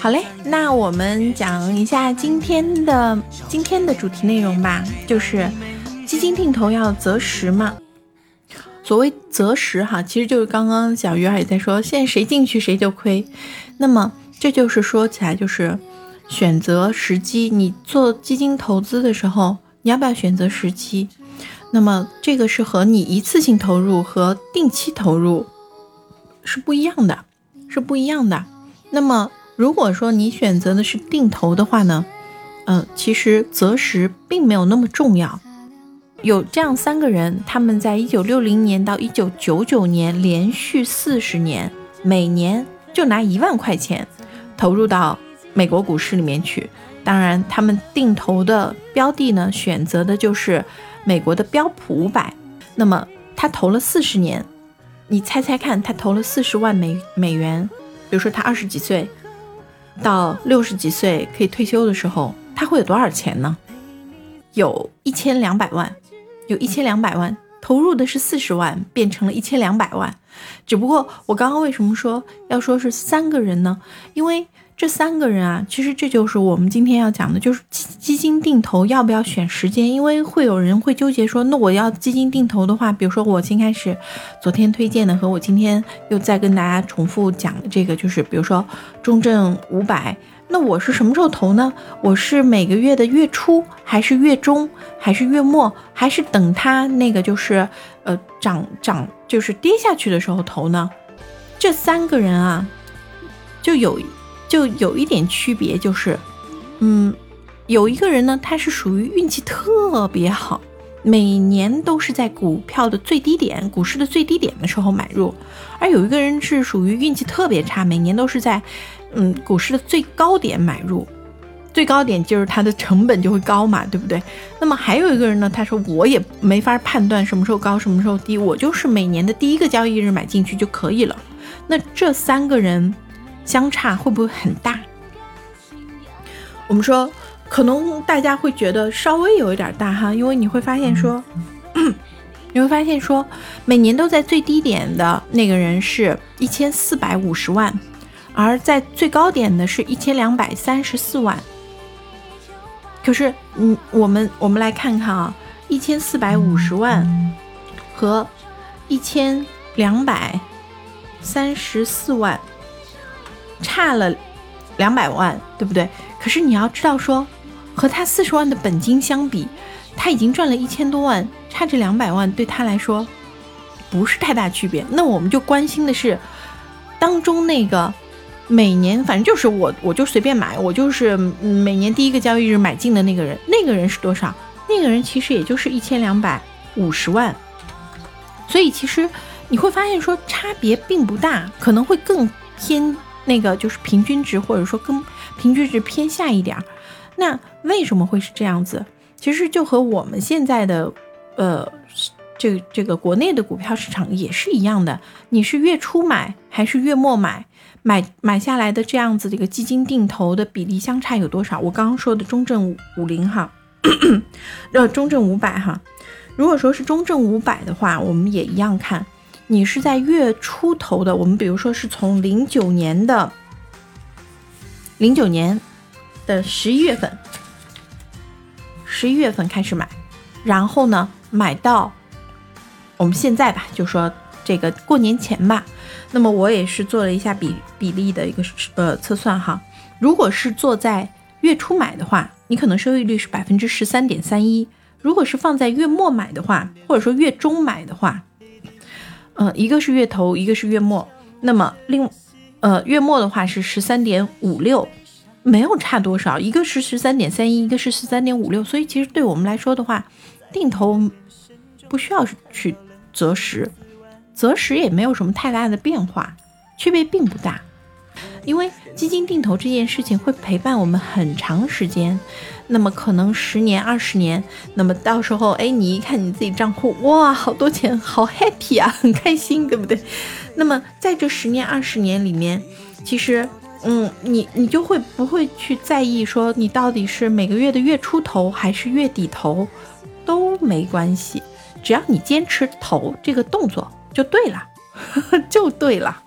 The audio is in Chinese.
好嘞，那我们讲一下今天的今天的主题内容吧，就是基金定投要择时嘛。所谓择时哈，其实就是刚刚小鱼儿也在说，现在谁进去谁就亏。那么这就是说起来就是选择时机，你做基金投资的时候，你要不要选择时机？那么这个是和你一次性投入和定期投入是不一样的，是不一样的。那么如果说你选择的是定投的话呢，嗯，其实择时并没有那么重要。有这样三个人，他们在一九六零年到一九九九年连续四十年，每年就拿一万块钱投入到美国股市里面去。当然，他们定投的标的呢，选择的就是美国的标普五百。那么他投了四十年，你猜猜看，他投了四十万美美元。比如说他二十几岁到六十几岁可以退休的时候，他会有多少钱呢？有一千两百万。有一千两百万投入的是四十万，变成了一千两百万。只不过我刚刚为什么说要说是三个人呢？因为这三个人啊，其实这就是我们今天要讲的，就是基基金定投要不要选时间？因为会有人会纠结说，那我要基金定投的话，比如说我先开始昨天推荐的和我今天又再跟大家重复讲的这个，就是比如说中证五百。那我是什么时候投呢？我是每个月的月初，还是月中，还是月末，还是等它那个就是呃涨涨就是跌下去的时候投呢？这三个人啊，就有就有一点区别，就是嗯，有一个人呢，他是属于运气特别好，每年都是在股票的最低点、股市的最低点的时候买入，而有一个人是属于运气特别差，每年都是在。嗯，股市的最高点买入，最高点就是它的成本就会高嘛，对不对？那么还有一个人呢，他说我也没法判断什么时候高，什么时候低，我就是每年的第一个交易日买进去就可以了。那这三个人相差会不会很大？我们说，可能大家会觉得稍微有一点大哈，因为你会发现说，你会发现说，每年都在最低点的那个人是一千四百五十万。而在最高点的是一千两百三十四万，可是，嗯，我们我们来看看啊，一千四百五十万和一千两百三十四万差了两百万，对不对？可是你要知道说，和他四十万的本金相比，他已经赚了一千多万，差这两百万对他来说不是太大区别。那我们就关心的是当中那个。每年反正就是我，我就随便买，我就是每年第一个交易日买进的那个人，那个人是多少？那个人其实也就是一千两百五十万，所以其实你会发现说差别并不大，可能会更偏那个就是平均值，或者说跟平均值偏下一点儿。那为什么会是这样子？其实就和我们现在的呃这这个国内的股票市场也是一样的，你是月初买还是月末买？买买下来的这样子的一个基金定投的比例相差有多少？我刚刚说的中证五零哈，呃，中证五百哈。如果说是中证五百的话，我们也一样看，你是在月初投的。我们比如说是从零九年的零九年的十一月份，十一月份开始买，然后呢买到我们现在吧，就说这个过年前吧。那么我也是做了一下比比例的一个呃测算哈，如果是做在月初买的话，你可能收益率是百分之十三点三一；如果是放在月末买的话，或者说月中买的话，呃，一个是月头，一个是月末，那么另呃月末的话是十三点五六，没有差多少，一个是十三点三一，一个是十三点五六，所以其实对我们来说的话，定投不需要去择时。择时也没有什么太大的变化，区别并不大，因为基金定投这件事情会陪伴我们很长时间，那么可能十年、二十年，那么到时候，哎，你一看你自己账户，哇，好多钱，好 happy 啊，很开心，对不对？那么在这十年、二十年里面，其实，嗯，你你就会不会去在意说你到底是每个月的月初投还是月底投，都没关系，只要你坚持投这个动作。就对了，就对了。